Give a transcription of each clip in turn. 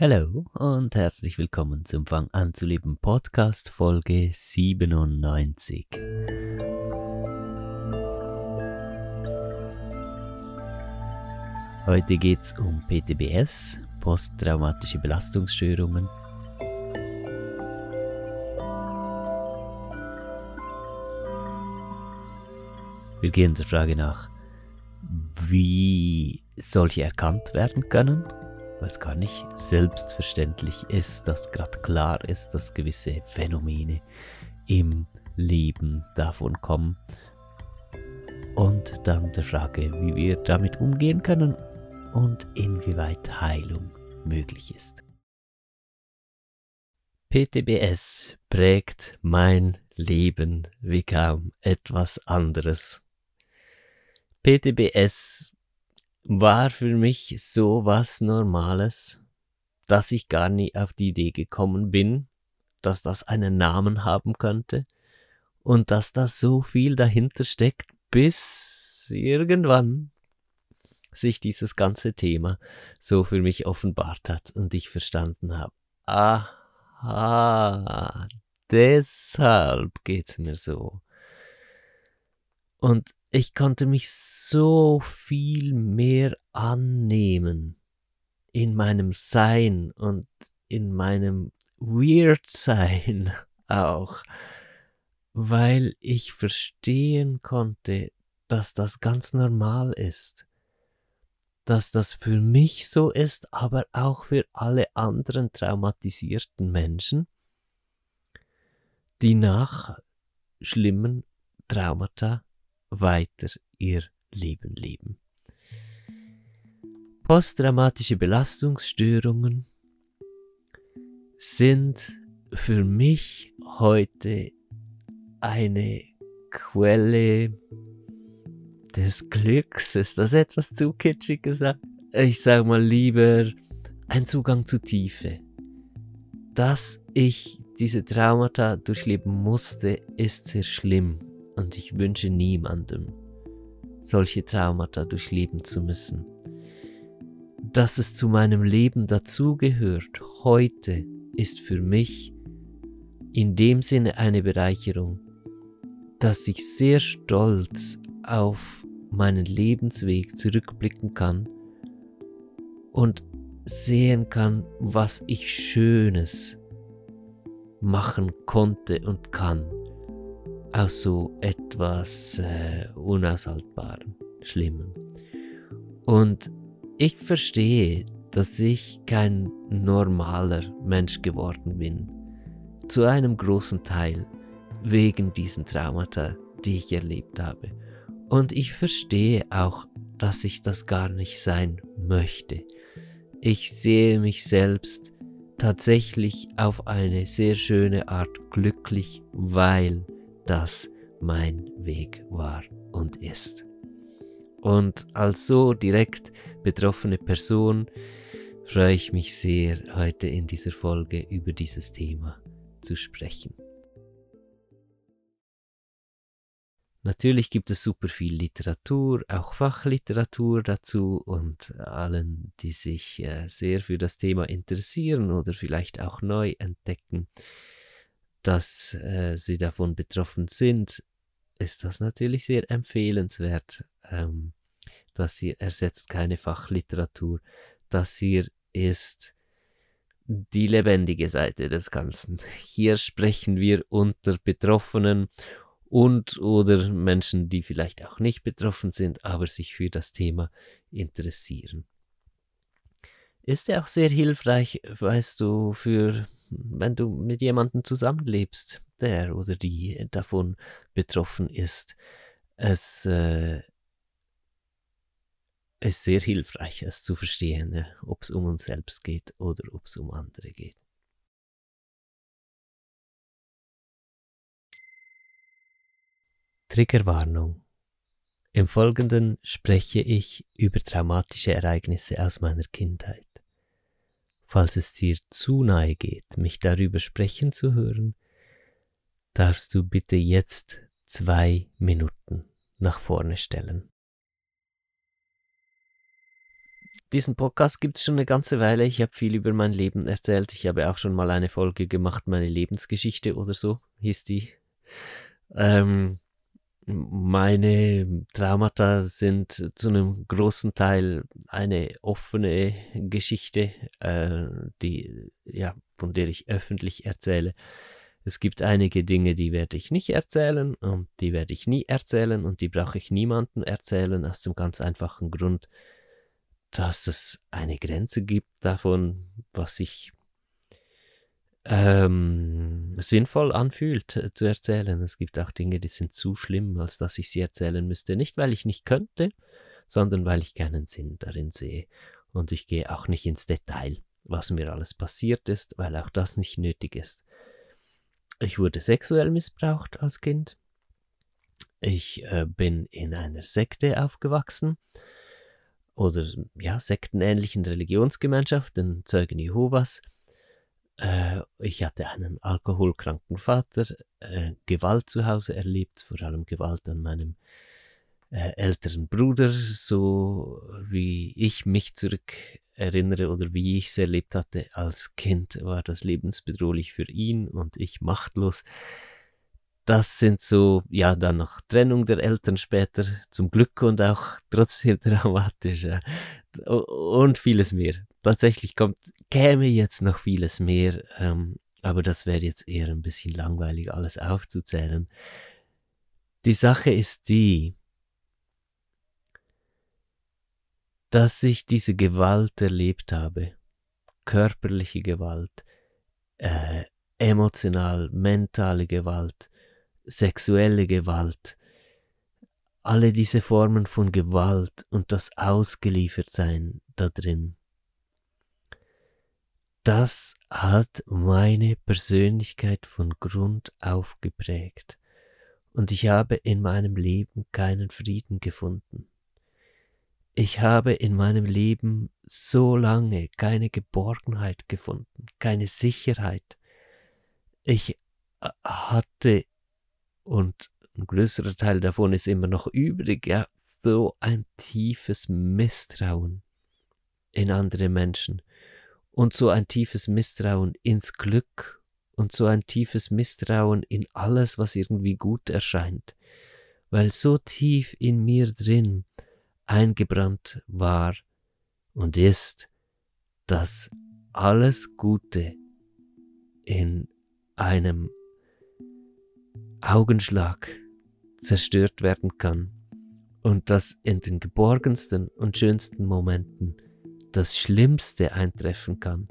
Hallo und herzlich willkommen zum Fang an zu leben Podcast Folge 97. Heute geht es um PTBS, posttraumatische Belastungsstörungen. Wir gehen der Frage nach, wie solche erkannt werden können weil es gar nicht selbstverständlich ist, dass gerade klar ist, dass gewisse Phänomene im Leben davon kommen. Und dann der Frage, wie wir damit umgehen können und inwieweit Heilung möglich ist. PTBS prägt mein Leben wie kaum etwas anderes. PTBS war für mich so was Normales, dass ich gar nie auf die Idee gekommen bin, dass das einen Namen haben könnte und dass da so viel dahinter steckt, bis irgendwann sich dieses ganze Thema so für mich offenbart hat und ich verstanden habe, aha, deshalb geht's mir so. Und ich konnte mich so viel mehr annehmen in meinem Sein und in meinem Weird-Sein auch, weil ich verstehen konnte, dass das ganz normal ist, dass das für mich so ist, aber auch für alle anderen traumatisierten Menschen, die nach schlimmen Traumata weiter ihr Leben leben. Posttraumatische Belastungsstörungen sind für mich heute eine Quelle des Glücks. Ist das etwas zu kitschig gesagt? Ich sage mal lieber ein Zugang zu Tiefe. Dass ich diese Traumata durchleben musste, ist sehr schlimm und ich wünsche niemandem, solche Traumata durchleben zu müssen. Dass es zu meinem Leben dazugehört, heute, ist für mich in dem Sinne eine Bereicherung, dass ich sehr stolz auf meinen Lebensweg zurückblicken kann und sehen kann, was ich Schönes machen konnte und kann aus so etwas äh, Unaushaltbarem, Schlimmem. Und ich verstehe, dass ich kein normaler Mensch geworden bin. Zu einem großen Teil wegen diesen Traumata, die ich erlebt habe. Und ich verstehe auch, dass ich das gar nicht sein möchte. Ich sehe mich selbst tatsächlich auf eine sehr schöne Art glücklich, weil das mein Weg war und ist. Und als so direkt betroffene Person freue ich mich sehr, heute in dieser Folge über dieses Thema zu sprechen. Natürlich gibt es super viel Literatur, auch Fachliteratur dazu und allen, die sich äh, sehr für das Thema interessieren oder vielleicht auch neu entdecken, dass äh, sie davon betroffen sind, ist das natürlich sehr empfehlenswert. Ähm, das hier ersetzt keine Fachliteratur. Das hier ist die lebendige Seite des Ganzen. Hier sprechen wir unter Betroffenen und oder Menschen, die vielleicht auch nicht betroffen sind, aber sich für das Thema interessieren ist ja auch sehr hilfreich, weißt du, für wenn du mit jemandem zusammenlebst, der oder die davon betroffen ist. Es äh, ist sehr hilfreich, es zu verstehen, ja, ob es um uns selbst geht oder ob es um andere geht. Triggerwarnung. Im Folgenden spreche ich über traumatische Ereignisse aus meiner Kindheit. Falls es dir zu nahe geht, mich darüber sprechen zu hören, darfst du bitte jetzt zwei Minuten nach vorne stellen. diesen Podcast gibt es schon eine ganze Weile. Ich habe viel über mein Leben erzählt. Ich habe auch schon mal eine Folge gemacht, meine Lebensgeschichte oder so hieß die. Ähm, meine Traumata sind zu einem großen Teil eine offene Geschichte, äh, die, ja, von der ich öffentlich erzähle. Es gibt einige Dinge, die werde ich nicht erzählen und die werde ich nie erzählen und die brauche ich niemandem erzählen, aus dem ganz einfachen Grund, dass es eine Grenze gibt davon, was sich ähm, sinnvoll anfühlt äh, zu erzählen. Es gibt auch Dinge, die sind zu schlimm, als dass ich sie erzählen müsste. Nicht, weil ich nicht könnte, sondern weil ich keinen Sinn darin sehe. Und ich gehe auch nicht ins Detail, was mir alles passiert ist, weil auch das nicht nötig ist. Ich wurde sexuell missbraucht als Kind. Ich äh, bin in einer Sekte aufgewachsen oder ja, sektenähnlichen Religionsgemeinschaft, den Zeugen Jehovas. Äh, ich hatte einen alkoholkranken Vater, äh, Gewalt zu Hause erlebt, vor allem Gewalt an meinem äh, älteren Bruder, so wie ich mich zurück erinnere oder wie ich es erlebt hatte als Kind, war das lebensbedrohlich für ihn und ich machtlos. Das sind so, ja, dann noch Trennung der Eltern später, zum Glück und auch trotzdem traumatisch und vieles mehr tatsächlich kommt, käme jetzt noch vieles mehr, ähm, aber das wäre jetzt eher ein bisschen langweilig, alles aufzuzählen. Die Sache ist die, dass ich diese Gewalt erlebt habe, körperliche Gewalt, äh, emotional, mentale Gewalt, sexuelle Gewalt, alle diese Formen von Gewalt und das Ausgeliefertsein da drin das hat meine Persönlichkeit von Grund auf geprägt. Und ich habe in meinem Leben keinen Frieden gefunden. Ich habe in meinem Leben so lange keine Geborgenheit gefunden, keine Sicherheit. Ich äh, hatte, und ein größerer Teil davon ist immer noch übrig, ja, so ein tiefes Misstrauen in andere Menschen und so ein tiefes Misstrauen ins Glück und so ein tiefes Misstrauen in alles, was irgendwie gut erscheint, weil so tief in mir drin eingebrannt war und ist, dass alles Gute in einem Augenschlag zerstört werden kann und dass in den geborgensten und schönsten Momenten das Schlimmste eintreffen kann.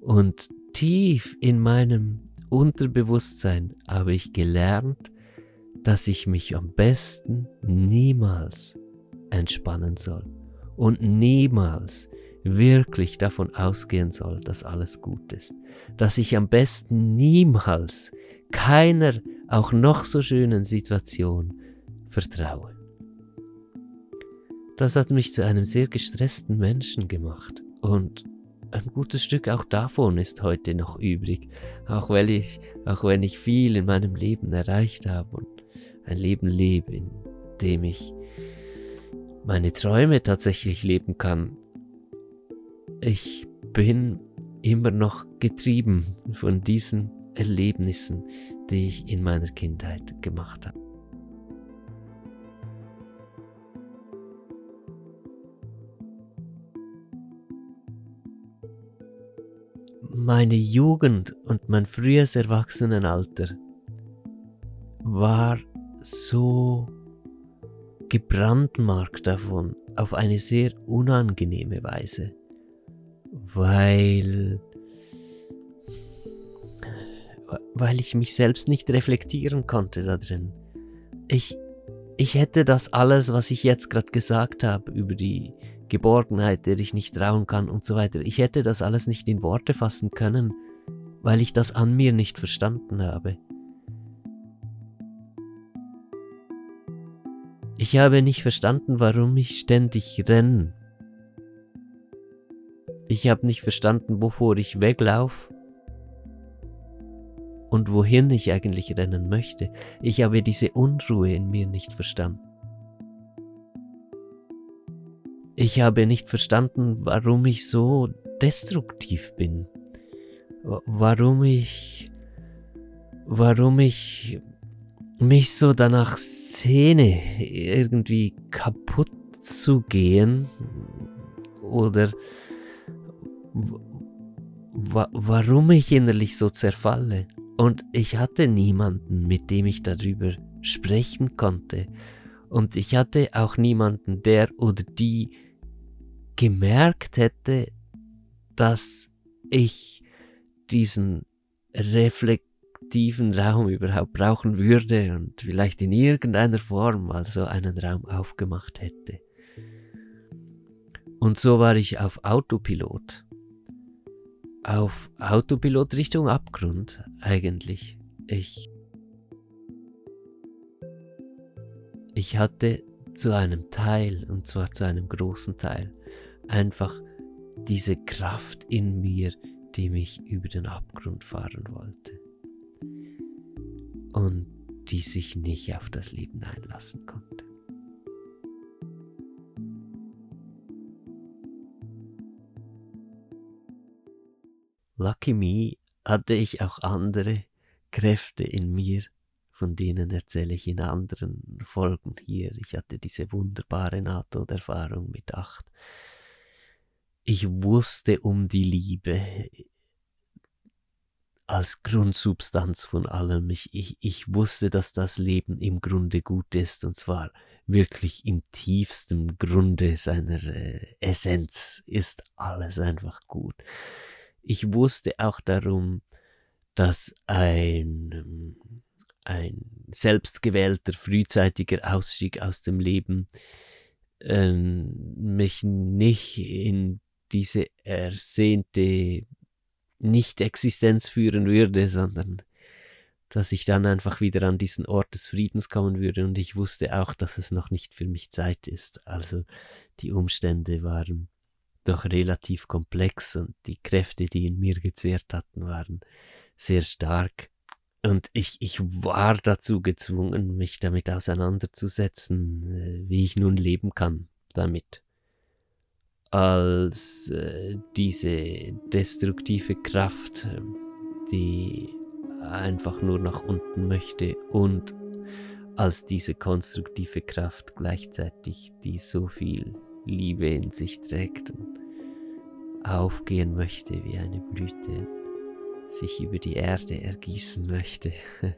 Und tief in meinem Unterbewusstsein habe ich gelernt, dass ich mich am besten niemals entspannen soll und niemals wirklich davon ausgehen soll, dass alles gut ist. Dass ich am besten niemals keiner, auch noch so schönen Situation vertraue. Das hat mich zu einem sehr gestressten Menschen gemacht. Und ein gutes Stück auch davon ist heute noch übrig, auch, weil ich, auch wenn ich viel in meinem Leben erreicht habe und ein Leben lebe, in dem ich meine Träume tatsächlich leben kann. Ich bin immer noch getrieben von diesen Erlebnissen, die ich in meiner Kindheit gemacht habe. Meine Jugend und mein frühes Erwachsenenalter war so gebrandmarkt davon auf eine sehr unangenehme Weise, weil weil ich mich selbst nicht reflektieren konnte da drin. Ich ich hätte das alles, was ich jetzt gerade gesagt habe über die Geborgenheit, der ich nicht trauen kann und so weiter. Ich hätte das alles nicht in Worte fassen können, weil ich das an mir nicht verstanden habe. Ich habe nicht verstanden, warum ich ständig renne. Ich habe nicht verstanden, wovor ich weglaufe und wohin ich eigentlich rennen möchte. Ich habe diese Unruhe in mir nicht verstanden. Ich habe nicht verstanden, warum ich so destruktiv bin. Warum ich, warum ich mich so danach sehne, irgendwie kaputt zu gehen oder warum ich innerlich so zerfalle. Und ich hatte niemanden, mit dem ich darüber sprechen konnte. Und ich hatte auch niemanden, der oder die gemerkt hätte, dass ich diesen reflektiven Raum überhaupt brauchen würde und vielleicht in irgendeiner Form also einen Raum aufgemacht hätte. Und so war ich auf Autopilot. Auf Autopilot Richtung Abgrund eigentlich. Ich ich hatte zu einem Teil, und zwar zu einem großen Teil, einfach diese Kraft in mir, die mich über den Abgrund fahren wollte. Und die sich nicht auf das Leben einlassen konnte. Lucky me hatte ich auch andere Kräfte in mir, von denen erzähle ich in anderen Folgen hier. Ich hatte diese wunderbare Nahtoderfahrung mit acht. Ich wusste um die Liebe als Grundsubstanz von allem. Ich, ich, ich wusste, dass das Leben im Grunde gut ist und zwar wirklich im tiefsten Grunde seiner äh, Essenz ist alles einfach gut. Ich wusste auch darum, dass ein ein selbstgewählter, frühzeitiger Ausstieg aus dem Leben äh, mich nicht in diese ersehnte Nicht-Existenz führen würde, sondern dass ich dann einfach wieder an diesen Ort des Friedens kommen würde und ich wusste auch, dass es noch nicht für mich Zeit ist. Also die Umstände waren doch relativ komplex und die Kräfte, die in mir gezehrt hatten, waren sehr stark. Und ich, ich war dazu gezwungen, mich damit auseinanderzusetzen, äh, wie ich nun leben kann damit. Als äh, diese destruktive Kraft, die einfach nur nach unten möchte und als diese konstruktive Kraft gleichzeitig, die so viel Liebe in sich trägt und aufgehen möchte wie eine Blüte sich über die Erde ergießen möchte.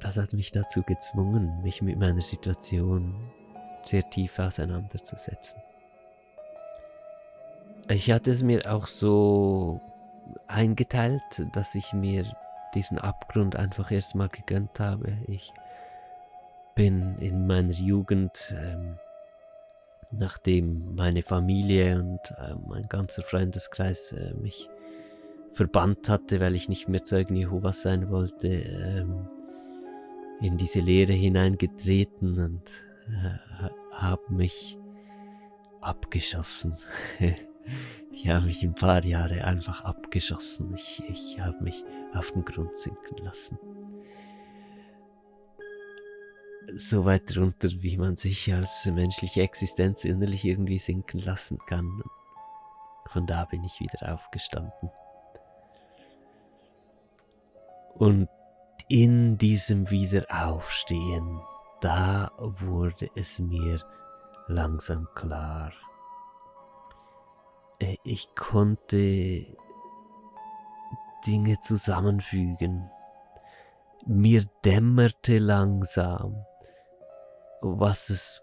Das hat mich dazu gezwungen, mich mit meiner Situation sehr tief auseinanderzusetzen. Ich hatte es mir auch so eingeteilt, dass ich mir diesen Abgrund einfach erstmal gegönnt habe. Ich bin in meiner Jugend ähm, nachdem meine Familie und äh, mein ganzer Freundeskreis äh, mich verbannt hatte, weil ich nicht mehr Zeugen Jehovas sein wollte, ähm, in diese Lehre hineingetreten und äh, mich abgeschossen. ich habe mich ein paar Jahre einfach abgeschossen. Ich, ich habe mich auf den Grund sinken lassen so weit runter, wie man sich als menschliche Existenz innerlich irgendwie sinken lassen kann. Von da bin ich wieder aufgestanden. Und in diesem Wiederaufstehen, da wurde es mir langsam klar. Äh, ich konnte Dinge zusammenfügen. Mir dämmerte langsam, was es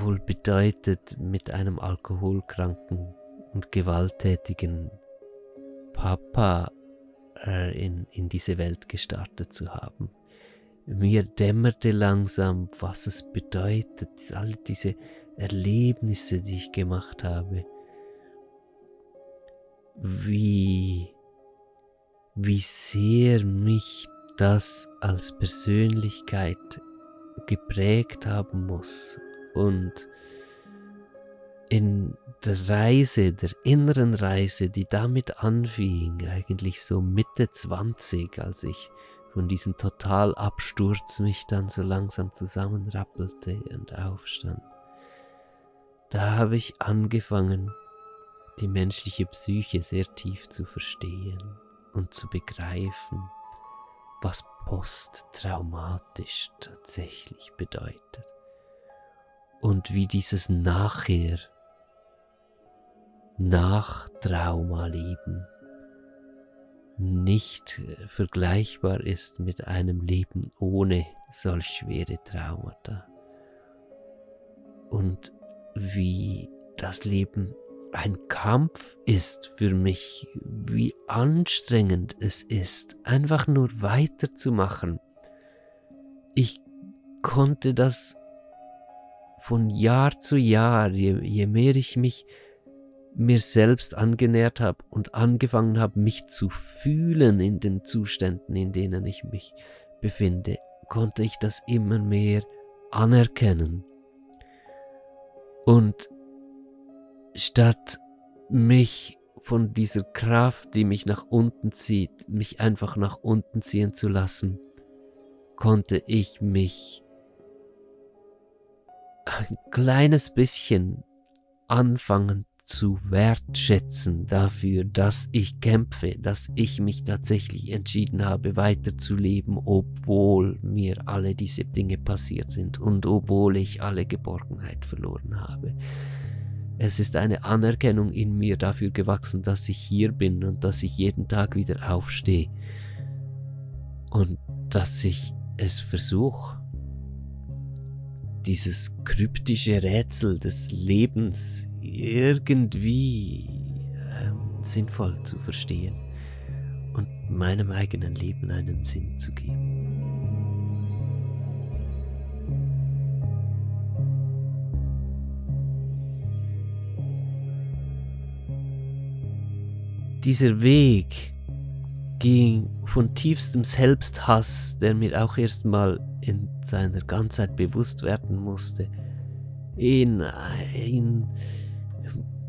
wohl bedeutet, mit einem alkoholkranken und gewalttätigen Papa äh, in, in diese Welt gestartet zu haben. Mir dämmerte langsam, was es bedeutet, all diese Erlebnisse, die ich gemacht habe, wie, wie sehr mich das als Persönlichkeit geprägt haben muss und in der Reise, der inneren Reise, die damit anfing, eigentlich so Mitte 20, als ich von diesem Totalabsturz mich dann so langsam zusammenrappelte und aufstand, da habe ich angefangen, die menschliche Psyche sehr tief zu verstehen und zu begreifen, was posttraumatisch tatsächlich bedeutet und wie dieses Nachher nach Traumaleben nicht vergleichbar ist mit einem Leben ohne solch schwere Traumata. Und wie das Leben ein Kampf ist für mich, wie anstrengend es ist, einfach nur weiterzumachen. Ich konnte das von Jahr zu Jahr, je, je mehr ich mich mir selbst angenähert habe und angefangen habe, mich zu fühlen in den Zuständen, in denen ich mich befinde, konnte ich das immer mehr anerkennen. Und statt mich von dieser Kraft, die mich nach unten zieht, mich einfach nach unten ziehen zu lassen, konnte ich mich ein kleines bisschen anfangen zu wertschätzen dafür, dass ich kämpfe, dass ich mich tatsächlich entschieden habe, weiterzuleben, obwohl mir alle diese Dinge passiert sind und obwohl ich alle Geborgenheit verloren habe. Es ist eine Anerkennung in mir dafür gewachsen, dass ich hier bin und dass ich jeden Tag wieder aufstehe und dass ich es versuche, dieses kryptische Rätsel des Lebens irgendwie ähm, sinnvoll zu verstehen und meinem eigenen Leben einen Sinn zu geben. Dieser Weg ging von tiefstem Selbsthass, der mir auch erstmal in seiner Ganzheit bewusst werden musste, in ein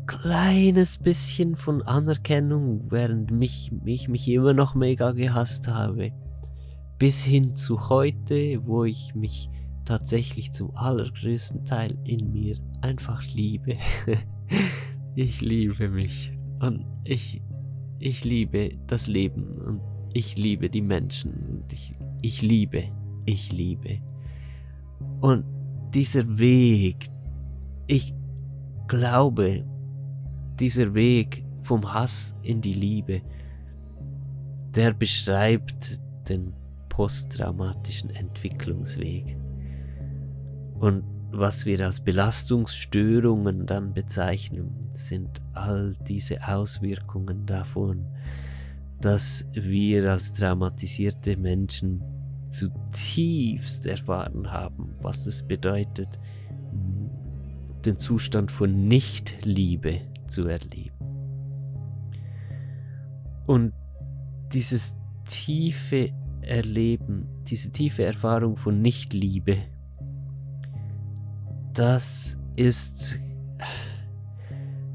kleines bisschen von Anerkennung, während mich, ich mich immer noch mega gehasst habe, bis hin zu heute, wo ich mich tatsächlich zum allergrößten Teil in mir einfach liebe. ich liebe mich und ich, ich liebe das Leben und ich liebe die Menschen und ich, ich liebe, ich liebe. Und dieser Weg, ich glaube, dieser Weg vom Hass in die Liebe, der beschreibt den posttraumatischen Entwicklungsweg. Und was wir als Belastungsstörungen dann bezeichnen, sind all diese Auswirkungen davon, dass wir als traumatisierte Menschen zutiefst erfahren haben, was es bedeutet, den Zustand von Nichtliebe zu erleben. Und dieses tiefe Erleben, diese tiefe Erfahrung von Nichtliebe, das ist,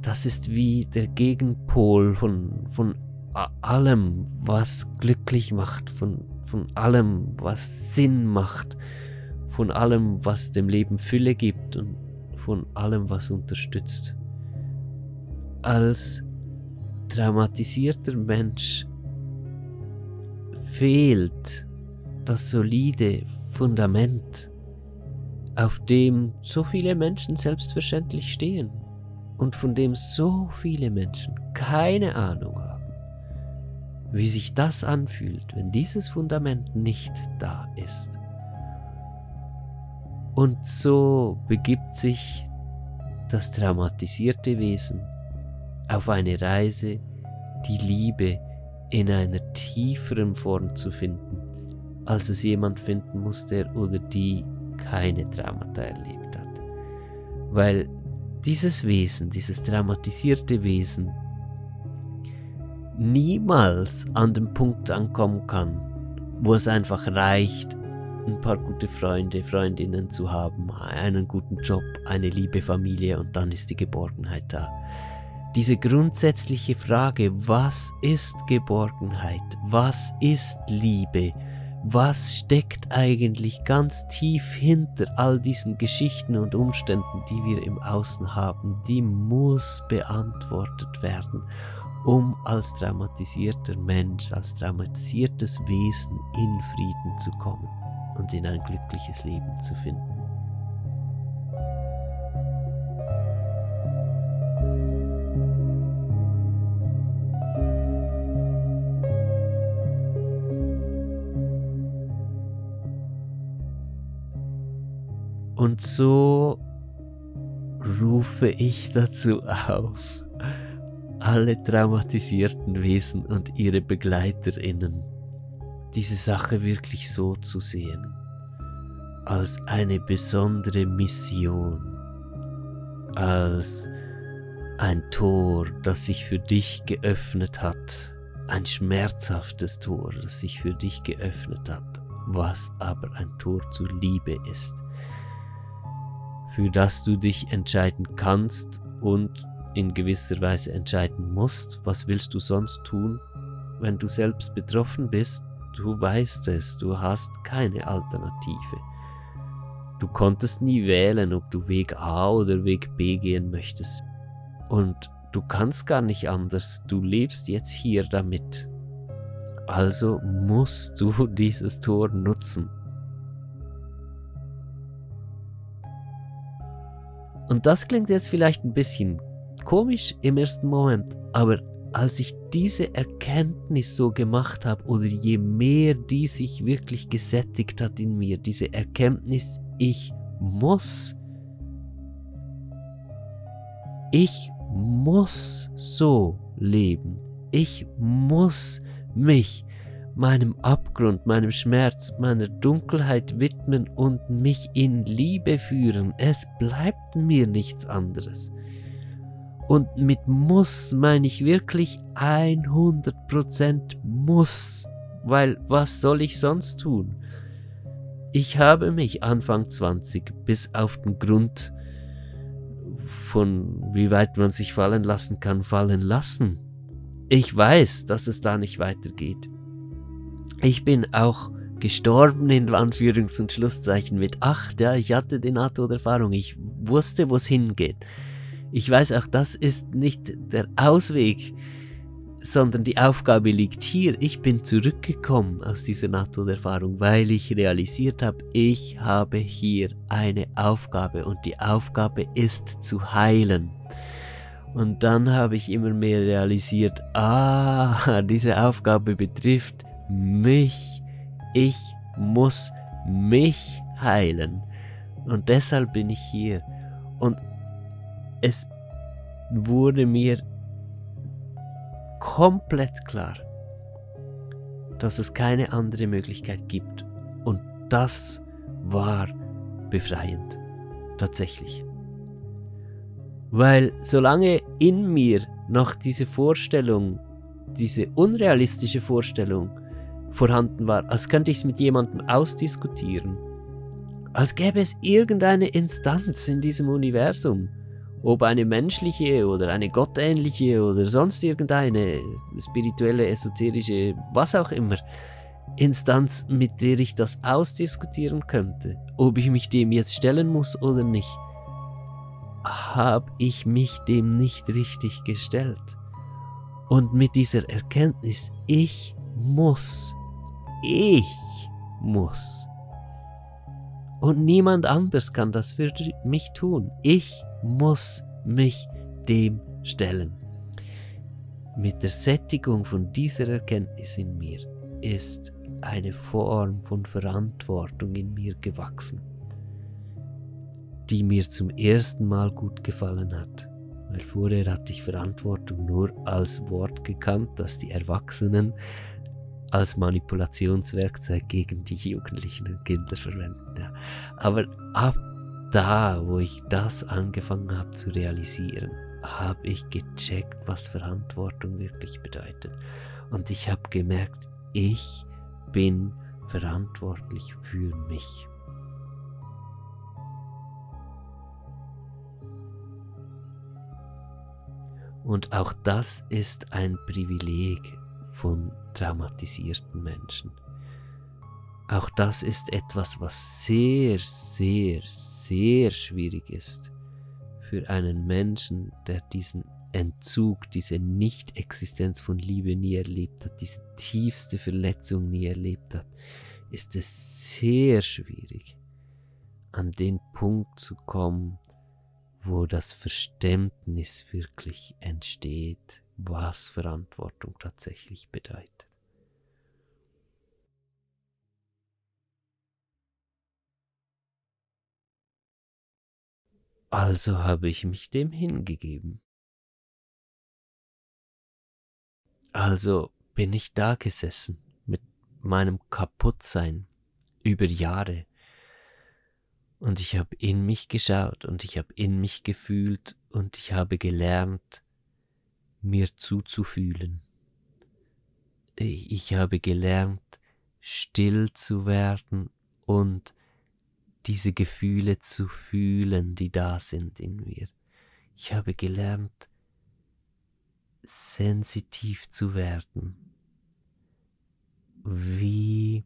das ist wie der Gegenpol von, von allem, was glücklich macht, von, von allem, was Sinn macht, von allem, was dem Leben Fülle gibt und von allem, was unterstützt als traumatisierter Mensch fehlt das solide Fundament, auf dem so viele Menschen selbstverständlich stehen und von dem so viele Menschen keine Ahnung haben, wie sich das anfühlt, wenn dieses Fundament nicht da ist. Und so begibt sich das traumatisierte Wesen auf eine Reise, die Liebe in einer tieferen Form zu finden, als es jemand finden muss, der oder die keine Traumata erlebt hat. Weil dieses Wesen, dieses traumatisierte Wesen, niemals an den Punkt ankommen kann, wo es einfach reicht, ein paar gute Freunde, Freundinnen zu haben, einen guten Job, eine liebe Familie und dann ist die Geborgenheit da. Diese grundsätzliche Frage, was ist Geborgenheit? Was ist Liebe? was steckt eigentlich ganz tief hinter all diesen Geschichten und Umständen, die wir im Außen haben, die muss beantwortet werden, um als traumatisierter Mensch, als traumatisiertes Wesen in Frieden zu kommen und in ein glückliches Leben zu finden. Und so rufe ich dazu auf, alle traumatisierten Wesen und ihre Begleiterinnen, diese Sache wirklich so zu sehen, als eine besondere Mission, als ein Tor, das sich für dich geöffnet hat, ein schmerzhaftes Tor, das sich für dich geöffnet hat, was aber ein Tor zur Liebe ist für das du dich entscheiden kannst und in gewisser Weise entscheiden musst. Was willst du sonst tun, wenn du selbst betroffen bist? Du weißt es, du hast keine Alternative. Du konntest nie wählen, ob du Weg A oder Weg B gehen möchtest. Und du kannst gar nicht anders, du lebst jetzt hier damit. Also musst du dieses Tor nutzen. Und das klingt jetzt vielleicht ein bisschen komisch im ersten Moment, aber als ich diese Erkenntnis so gemacht habe oder je mehr die sich wirklich gesättigt hat in mir, diese Erkenntnis, ich muss, ich muss so leben, ich muss mich meinem Abgrund, meinem Schmerz, meiner Dunkelheit widmen und mich in Liebe führen. Es bleibt mir nichts anderes. Und mit muss meine ich wirklich 100% muss, weil was soll ich sonst tun? Ich habe mich Anfang 20 bis auf den Grund von wie weit man sich fallen lassen kann, fallen lassen. Ich weiß, dass es da nicht weitergeht. Ich bin auch gestorben in Anführungs- und Schlusszeichen mit acht. Ja, ich hatte die NATO-Erfahrung. Ich wusste, wo es hingeht. Ich weiß auch, das ist nicht der Ausweg, sondern die Aufgabe liegt hier. Ich bin zurückgekommen aus dieser NATO-Erfahrung, weil ich realisiert habe, ich habe hier eine Aufgabe und die Aufgabe ist zu heilen. Und dann habe ich immer mehr realisiert, ah, diese Aufgabe betrifft mich. Ich muss mich heilen. Und deshalb bin ich hier. Und es wurde mir komplett klar, dass es keine andere Möglichkeit gibt. Und das war befreiend. Tatsächlich. Weil solange in mir noch diese Vorstellung, diese unrealistische Vorstellung vorhanden war, als könnte ich es mit jemandem ausdiskutieren. Als gäbe es irgendeine Instanz in diesem Universum, ob eine menschliche oder eine gottähnliche oder sonst irgendeine spirituelle, esoterische, was auch immer, Instanz, mit der ich das ausdiskutieren könnte, ob ich mich dem jetzt stellen muss oder nicht, habe ich mich dem nicht richtig gestellt. Und mit dieser Erkenntnis, ich muss ich muss. Und niemand anders kann das für mich tun. Ich muss mich dem stellen. Mit der Sättigung von dieser Erkenntnis in mir ist eine Form von Verantwortung in mir gewachsen, die mir zum ersten Mal gut gefallen hat. Weil vorher hatte ich Verantwortung nur als Wort gekannt, das die Erwachsenen als Manipulationswerkzeug gegen die Jugendlichen und Kinder verwenden. Ja. Aber ab da, wo ich das angefangen habe zu realisieren, habe ich gecheckt, was Verantwortung wirklich bedeutet. Und ich habe gemerkt, ich bin verantwortlich für mich. Und auch das ist ein Privileg von traumatisierten Menschen. auch das ist etwas, was sehr, sehr, sehr schwierig ist für einen Menschen, der diesen Entzug, diese Nicht-Existenz von Liebe nie erlebt hat, diese tiefste Verletzung nie erlebt hat, ist es sehr schwierig, an den Punkt zu kommen, wo das Verständnis wirklich entsteht, was Verantwortung tatsächlich bedeutet. Also habe ich mich dem hingegeben. Also bin ich da gesessen mit meinem Kaputtsein über Jahre. Und ich habe in mich geschaut und ich habe in mich gefühlt und ich habe gelernt, mir zuzufühlen. Ich habe gelernt, still zu werden und diese Gefühle zu fühlen, die da sind in mir. Ich habe gelernt, sensitiv zu werden, wie,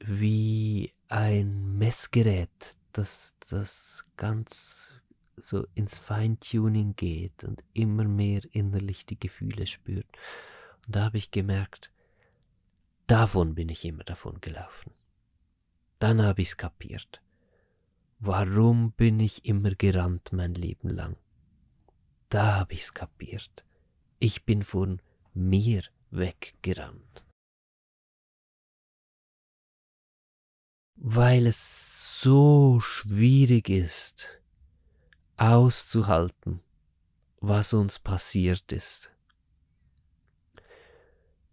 wie ein Messgerät, das, das ganz so ins Feintuning geht und immer mehr innerlich die Gefühle spürt. Und da habe ich gemerkt, davon bin ich immer davon gelaufen. Dann habe ich's kapiert. Warum bin ich immer gerannt mein Leben lang? Da habe ich's kapiert. Ich bin von mir weggerannt. Weil es so schwierig ist, auszuhalten, was uns passiert ist.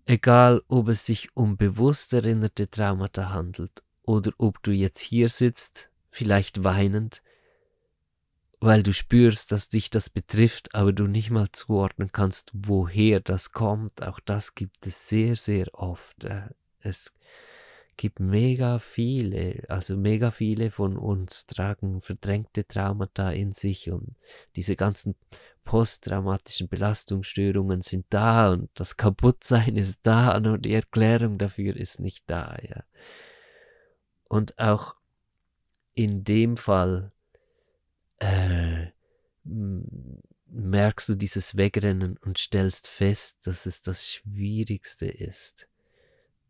Egal, ob es sich um bewusst erinnerte Traumata handelt oder ob du jetzt hier sitzt, vielleicht weinend, weil du spürst, dass dich das betrifft, aber du nicht mal zuordnen kannst, woher das kommt. Auch das gibt es sehr, sehr oft. Äh, es gibt mega viele, also mega viele von uns tragen verdrängte Traumata in sich und diese ganzen posttraumatischen Belastungsstörungen sind da und das Kaputtsein ist da und die Erklärung dafür ist nicht da, ja. Und auch in dem Fall äh, merkst du dieses Wegrennen und stellst fest, dass es das Schwierigste ist,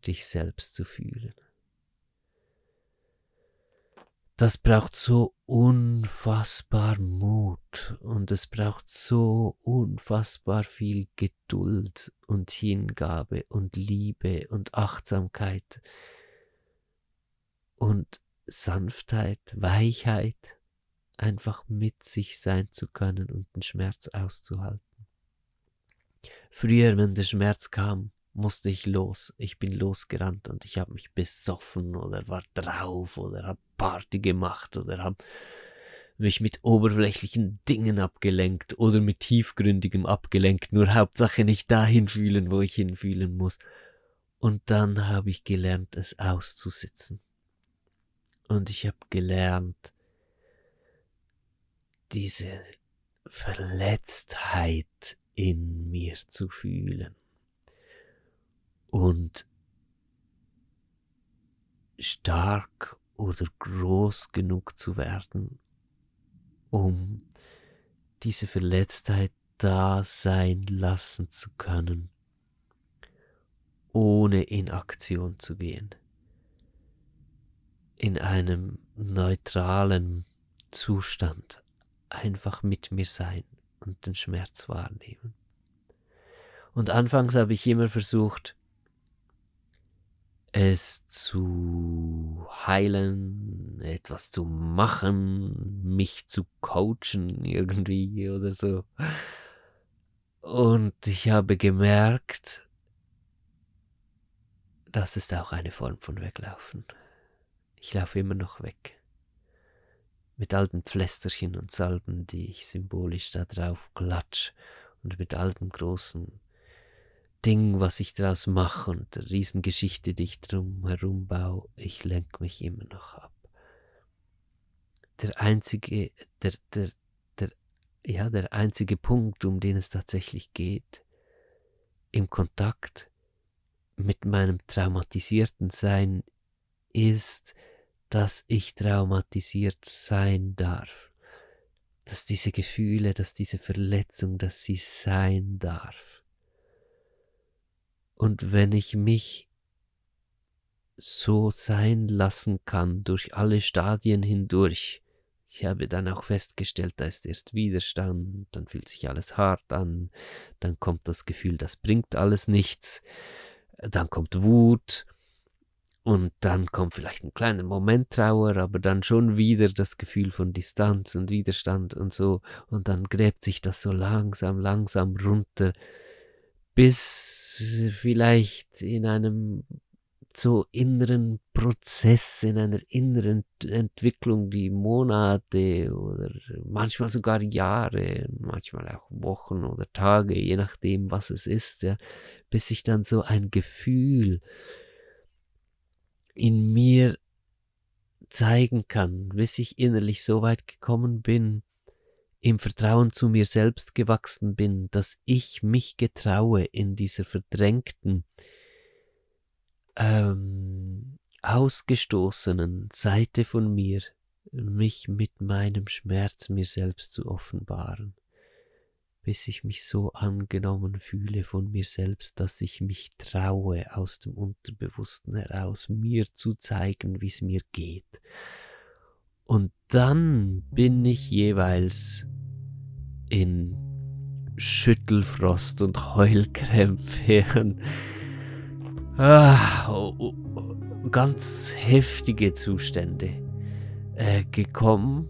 dich selbst zu fühlen. Das braucht so unfassbar Mut und es braucht so unfassbar viel Geduld und Hingabe und Liebe und Achtsamkeit und Sanftheit, Weichheit, einfach mit sich sein zu können und den Schmerz auszuhalten. Früher, wenn der Schmerz kam, musste ich los. Ich bin losgerannt und ich habe mich besoffen oder war drauf oder habe Party gemacht oder habe mich mit oberflächlichen Dingen abgelenkt oder mit tiefgründigem abgelenkt. Nur Hauptsache nicht dahin fühlen, wo ich hinfühlen muss. Und dann habe ich gelernt, es auszusitzen. Und ich habe gelernt, diese Verletztheit in mir zu fühlen. Und stark oder groß genug zu werden, um diese Verletztheit da sein lassen zu können, ohne in Aktion zu gehen in einem neutralen Zustand einfach mit mir sein und den Schmerz wahrnehmen. Und anfangs habe ich immer versucht, es zu heilen, etwas zu machen, mich zu coachen irgendwie oder so. Und ich habe gemerkt, das ist auch eine Form von Weglaufen. Ich laufe immer noch weg. Mit alten Pflästerchen und Salben, die ich symbolisch da drauf klatsch und mit altem großen Ding, was ich daraus mache und Riesengeschichte, die ich drum herum baue, ich lenke mich immer noch ab. Der einzige, der, der, der, ja, der einzige Punkt, um den es tatsächlich geht, im Kontakt mit meinem traumatisierten Sein ist, dass ich traumatisiert sein darf. Dass diese Gefühle, dass diese Verletzung, dass sie sein darf. Und wenn ich mich so sein lassen kann durch alle Stadien hindurch, ich habe dann auch festgestellt, da ist erst Widerstand, dann fühlt sich alles hart an, dann kommt das Gefühl, das bringt alles nichts, dann kommt Wut und dann kommt vielleicht ein kleiner Moment Trauer, aber dann schon wieder das Gefühl von Distanz und Widerstand und so. Und dann gräbt sich das so langsam, langsam runter, bis vielleicht in einem so inneren Prozess, in einer inneren Entwicklung, die Monate oder manchmal sogar Jahre, manchmal auch Wochen oder Tage, je nachdem, was es ist, ja, bis sich dann so ein Gefühl in mir zeigen kann, bis ich innerlich so weit gekommen bin, im Vertrauen zu mir selbst gewachsen bin, dass ich mich getraue in dieser verdrängten, ähm, ausgestoßenen Seite von mir, mich mit meinem Schmerz mir selbst zu offenbaren, bis ich mich so angenommen fühle von mir selbst, dass ich mich traue, aus dem Unterbewussten heraus mir zu zeigen, wie es mir geht. Und dann bin ich jeweils in Schüttelfrost und Heulkrämpfe ah, oh, oh, ganz heftige Zustände äh, gekommen.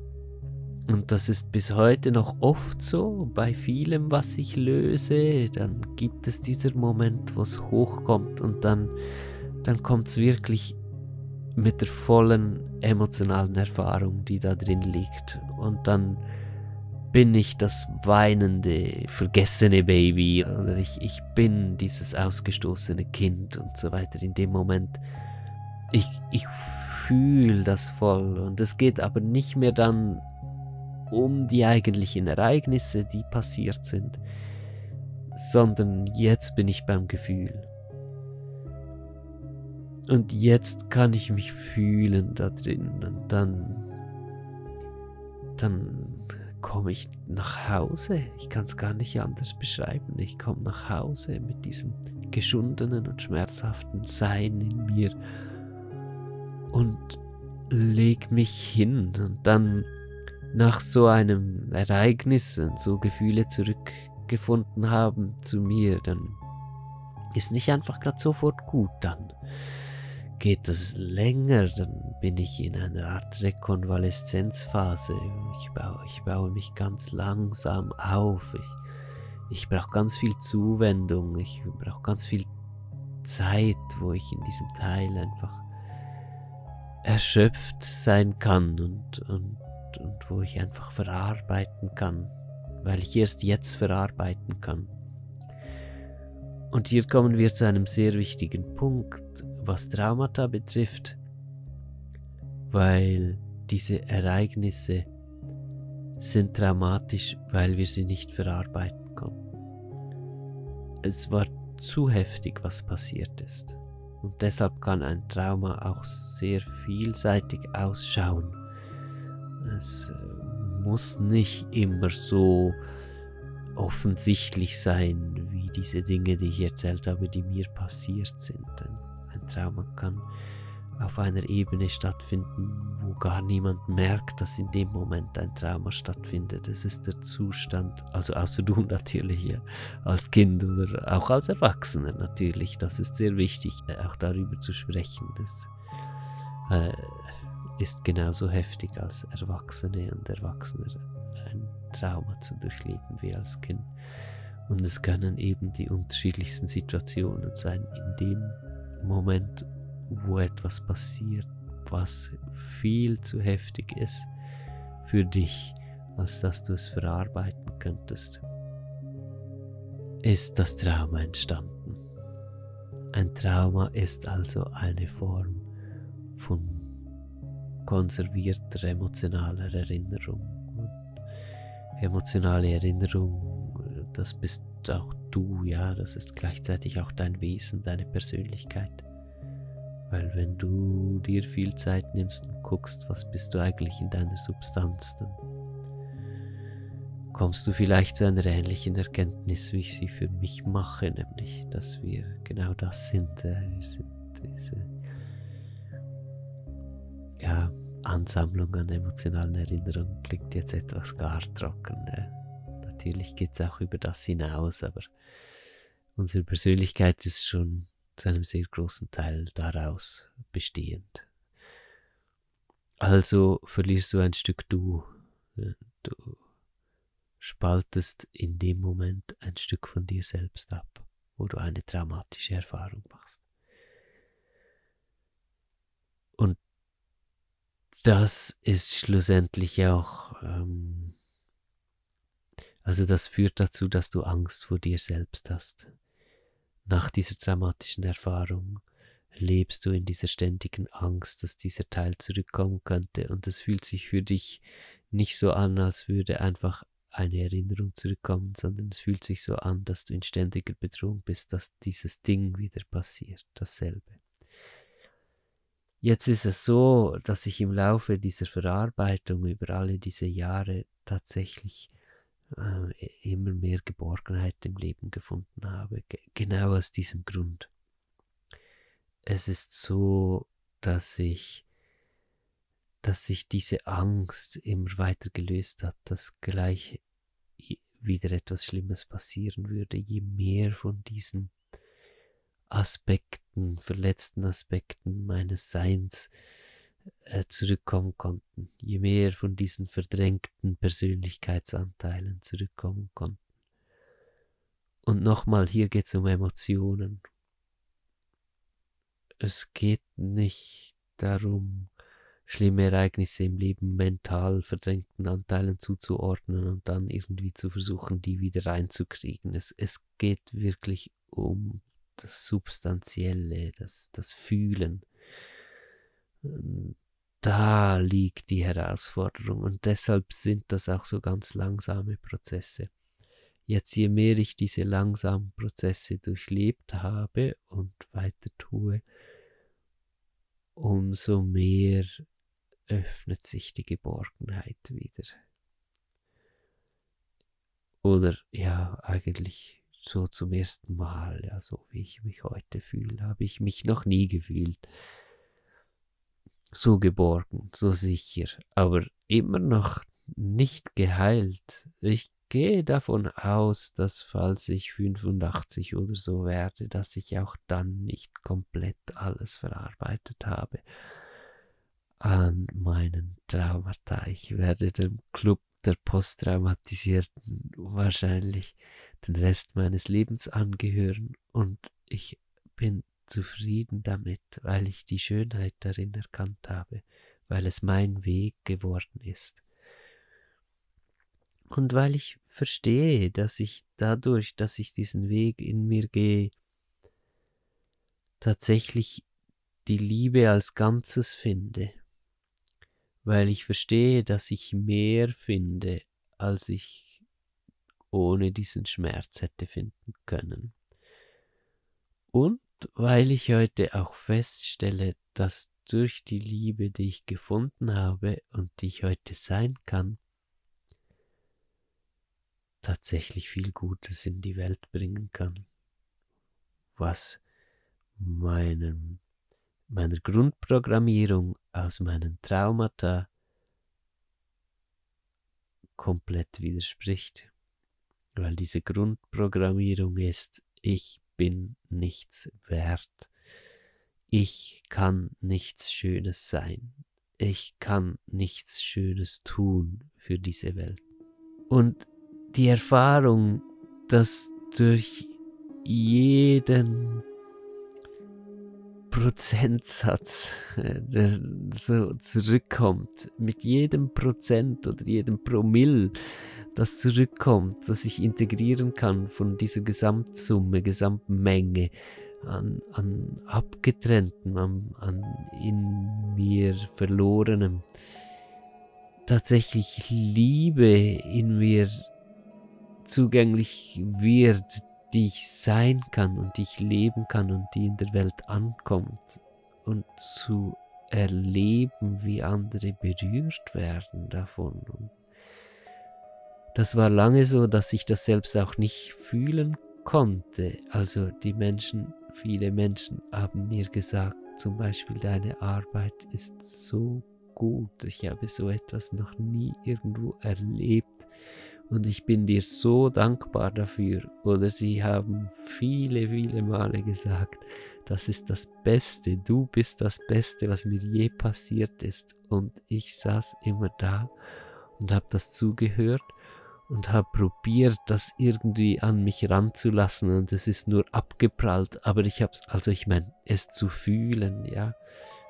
Und das ist bis heute noch oft so, bei vielem, was ich löse, dann gibt es dieser Moment, wo es hochkommt und dann, dann kommt es wirklich mit der vollen emotionalen Erfahrung, die da drin liegt. Und dann bin ich das weinende, vergessene Baby oder ich, ich bin dieses ausgestoßene Kind und so weiter. In dem Moment, ich, ich fühle das voll und es geht aber nicht mehr dann um die eigentlichen Ereignisse, die passiert sind, sondern jetzt bin ich beim Gefühl. Und jetzt kann ich mich fühlen da drin und dann, dann komme ich nach Hause. Ich kann es gar nicht anders beschreiben. Ich komme nach Hause mit diesem geschundenen und schmerzhaften Sein in mir und leg mich hin und dann nach so einem Ereignis und so Gefühle zurückgefunden haben zu mir, dann ist nicht einfach gerade sofort gut dann geht das länger, dann bin ich in einer Art Rekonvaleszenzphase. Ich baue, ich baue mich ganz langsam auf. Ich, ich brauche ganz viel Zuwendung. Ich brauche ganz viel Zeit, wo ich in diesem Teil einfach erschöpft sein kann und, und, und wo ich einfach verarbeiten kann, weil ich erst jetzt verarbeiten kann. Und hier kommen wir zu einem sehr wichtigen Punkt, was Traumata betrifft, weil diese Ereignisse sind traumatisch, weil wir sie nicht verarbeiten konnten. Es war zu heftig, was passiert ist. Und deshalb kann ein Trauma auch sehr vielseitig ausschauen. Es äh, muss nicht immer so offensichtlich sein, wie diese Dinge, die ich erzählt habe, die mir passiert sind. Ein ein Trauma kann auf einer Ebene stattfinden, wo gar niemand merkt, dass in dem Moment ein Trauma stattfindet. Es ist der Zustand, also außer du natürlich ja, als Kind oder auch als Erwachsener natürlich. Das ist sehr wichtig, auch darüber zu sprechen. Das äh, ist genauso heftig als Erwachsene und Erwachsener ein Trauma zu durchleben wie als Kind. Und es können eben die unterschiedlichsten Situationen sein, in dem Moment, wo etwas passiert, was viel zu heftig ist für dich, als dass du es verarbeiten könntest, ist das Trauma entstanden. Ein Trauma ist also eine Form von konservierter emotionaler Erinnerung. Und emotionale Erinnerung, das bist auch du, ja, das ist gleichzeitig auch dein Wesen, deine Persönlichkeit. Weil wenn du dir viel Zeit nimmst und guckst, was bist du eigentlich in deiner Substanz, dann kommst du vielleicht zu einer ähnlichen Erkenntnis, wie ich sie für mich mache, nämlich, dass wir genau das sind. Wir sind diese ja, Ansammlung an emotionalen Erinnerungen klingt jetzt etwas gar trocken. Natürlich geht es auch über das hinaus, aber unsere Persönlichkeit ist schon zu einem sehr großen Teil daraus bestehend. Also verlierst du ein Stück du. Du spaltest in dem Moment ein Stück von dir selbst ab, wo du eine traumatische Erfahrung machst. Und das ist schlussendlich auch, ähm, also das führt dazu, dass du Angst vor dir selbst hast nach dieser dramatischen Erfahrung lebst du in dieser ständigen Angst, dass dieser Teil zurückkommen könnte und es fühlt sich für dich nicht so an, als würde einfach eine Erinnerung zurückkommen, sondern es fühlt sich so an, dass du in ständiger Bedrohung bist, dass dieses Ding wieder passiert, dasselbe. Jetzt ist es so, dass ich im Laufe dieser Verarbeitung über alle diese Jahre tatsächlich äh, immer mehr Geborgenheit im Leben gefunden habe. genau aus diesem Grund. Es ist so, dass ich, dass sich diese Angst immer weiter gelöst hat, dass gleich wieder etwas Schlimmes passieren würde, je mehr von diesen Aspekten, verletzten Aspekten meines Seins äh, zurückkommen konnten, je mehr von diesen verdrängten Persönlichkeitsanteilen zurückkommen konnten. Und nochmal, hier geht es um Emotionen. Es geht nicht darum, schlimme Ereignisse im Leben mental verdrängten Anteilen zuzuordnen und dann irgendwie zu versuchen, die wieder reinzukriegen. Es, es geht wirklich um das Substanzielle, das, das Fühlen da liegt die Herausforderung und deshalb sind das auch so ganz langsame Prozesse. Jetzt je mehr ich diese langsamen Prozesse durchlebt habe und weiter tue, umso mehr öffnet sich die Geborgenheit wieder. Oder ja, eigentlich so zum ersten Mal, ja, so wie ich mich heute fühle, habe ich mich noch nie gefühlt so geborgen, so sicher, aber immer noch nicht geheilt. Ich gehe davon aus, dass falls ich 85 oder so werde, dass ich auch dann nicht komplett alles verarbeitet habe an meinen Traumata. Ich werde dem Club der Posttraumatisierten wahrscheinlich den Rest meines Lebens angehören und ich bin zufrieden damit, weil ich die Schönheit darin erkannt habe, weil es mein Weg geworden ist. Und weil ich verstehe, dass ich dadurch, dass ich diesen Weg in mir gehe, tatsächlich die Liebe als Ganzes finde, weil ich verstehe, dass ich mehr finde, als ich ohne diesen Schmerz hätte finden können. Und weil ich heute auch feststelle, dass durch die Liebe, die ich gefunden habe und die ich heute sein kann, tatsächlich viel Gutes in die Welt bringen kann, was meinem, meiner Grundprogrammierung aus meinen Traumata komplett widerspricht. Weil diese Grundprogrammierung ist, ich bin nichts wert. Ich kann nichts Schönes sein. Ich kann nichts Schönes tun für diese Welt. Und die Erfahrung, dass durch jeden Prozentsatz, der so zurückkommt, mit jedem Prozent oder jedem Promille, das zurückkommt, das ich integrieren kann von dieser Gesamtsumme, Gesamtmenge an, an abgetrennten, an, an in mir verlorenem, tatsächlich Liebe in mir zugänglich wird, die ich sein kann und die ich leben kann und die in der Welt ankommt und zu erleben, wie andere berührt werden davon. Und das war lange so, dass ich das selbst auch nicht fühlen konnte. Also die Menschen, viele Menschen haben mir gesagt, zum Beispiel deine Arbeit ist so gut. Ich habe so etwas noch nie irgendwo erlebt und ich bin dir so dankbar dafür. Oder sie haben viele, viele Male gesagt, das ist das Beste, du bist das Beste, was mir je passiert ist. Und ich saß immer da und habe das zugehört und habe probiert, das irgendwie an mich ranzulassen und es ist nur abgeprallt. Aber ich habe es, also ich meine, es zu fühlen, ja,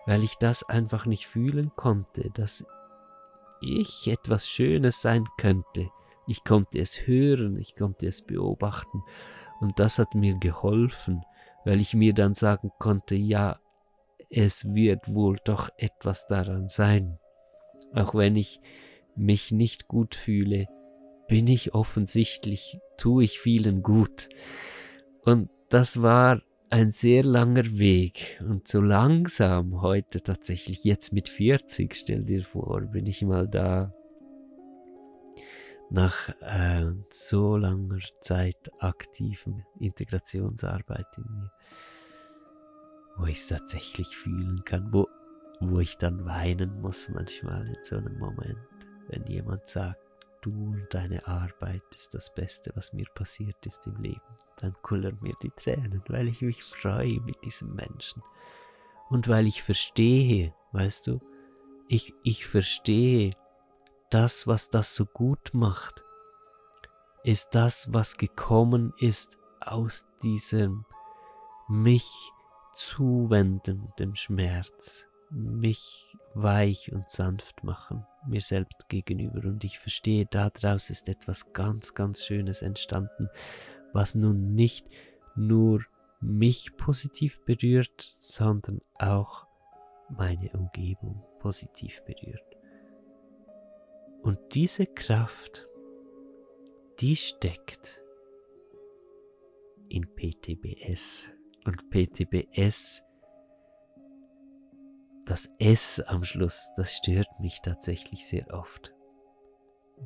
weil ich das einfach nicht fühlen konnte, dass ich etwas Schönes sein könnte ich konnte es hören, ich konnte es beobachten und das hat mir geholfen, weil ich mir dann sagen konnte, ja, es wird wohl doch etwas daran sein. Auch wenn ich mich nicht gut fühle, bin ich offensichtlich, tue ich vielen gut. Und das war ein sehr langer Weg und so langsam heute tatsächlich, jetzt mit 40, stell dir vor, bin ich mal da nach äh, so langer Zeit aktiven Integrationsarbeit in mir, wo ich es tatsächlich fühlen kann, wo, wo ich dann weinen muss manchmal in so einem Moment, wenn jemand sagt, du und deine Arbeit ist das Beste, was mir passiert ist im Leben, dann kullern mir die Tränen, weil ich mich freue mit diesem Menschen. Und weil ich verstehe, weißt du, ich, ich verstehe, das, was das so gut macht, ist das, was gekommen ist aus diesem mich zuwendenden Schmerz, mich weich und sanft machen, mir selbst gegenüber. Und ich verstehe, daraus ist etwas ganz, ganz Schönes entstanden, was nun nicht nur mich positiv berührt, sondern auch meine Umgebung positiv berührt. Und diese Kraft, die steckt in PTBS. Und PTBS, das S am Schluss, das stört mich tatsächlich sehr oft.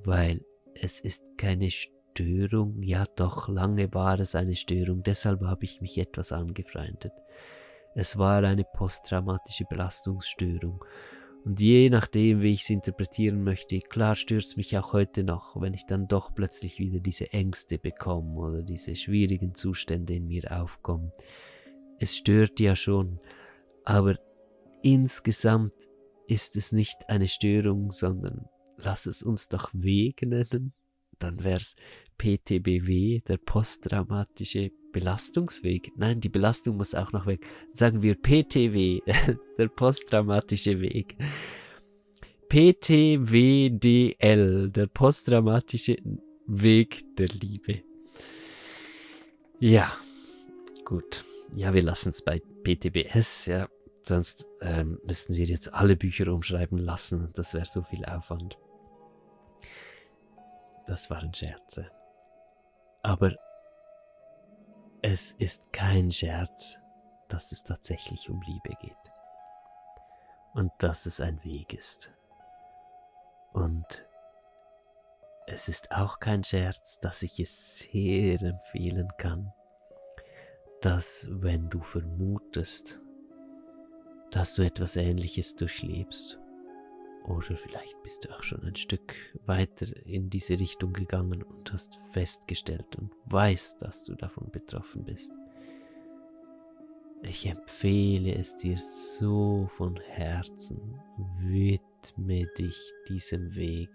Weil es ist keine Störung, ja doch, lange war es eine Störung, deshalb habe ich mich etwas angefreundet. Es war eine posttraumatische Belastungsstörung und je nachdem, wie ich es interpretieren möchte, klar stört es mich auch heute noch, wenn ich dann doch plötzlich wieder diese Ängste bekomme oder diese schwierigen Zustände in mir aufkommen. Es stört ja schon, aber insgesamt ist es nicht eine Störung, sondern lass es uns doch Weg nennen. Dann wäre es PTBW, der posttraumatische Belastungsweg. Nein, die Belastung muss auch noch weg. Sagen wir PTW, der posttraumatische Weg. PTWDL, der posttraumatische Weg der Liebe. Ja, gut. Ja, wir lassen es bei PTBS, ja. Sonst ähm, müssten wir jetzt alle Bücher umschreiben lassen. Das wäre so viel Aufwand. Das waren Scherze. Aber es ist kein Scherz, dass es tatsächlich um Liebe geht. Und dass es ein Weg ist. Und es ist auch kein Scherz, dass ich es sehr empfehlen kann, dass wenn du vermutest, dass du etwas Ähnliches durchlebst oder vielleicht bist du auch schon ein Stück weiter in diese Richtung gegangen und hast festgestellt und weißt, dass du davon betroffen bist. Ich empfehle es dir so von Herzen. Widme dich diesem Weg.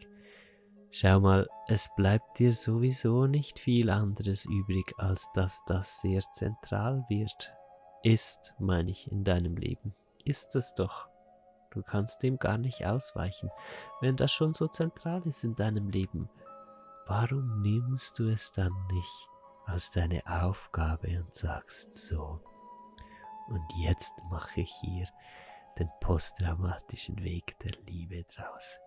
Schau mal, es bleibt dir sowieso nicht viel anderes übrig, als dass das sehr zentral wird. Ist, meine ich, in deinem Leben. Ist es doch. Du kannst dem gar nicht ausweichen, wenn das schon so zentral ist in deinem Leben. Warum nimmst du es dann nicht als deine Aufgabe und sagst so, und jetzt mache ich hier den posttraumatischen Weg der Liebe draus.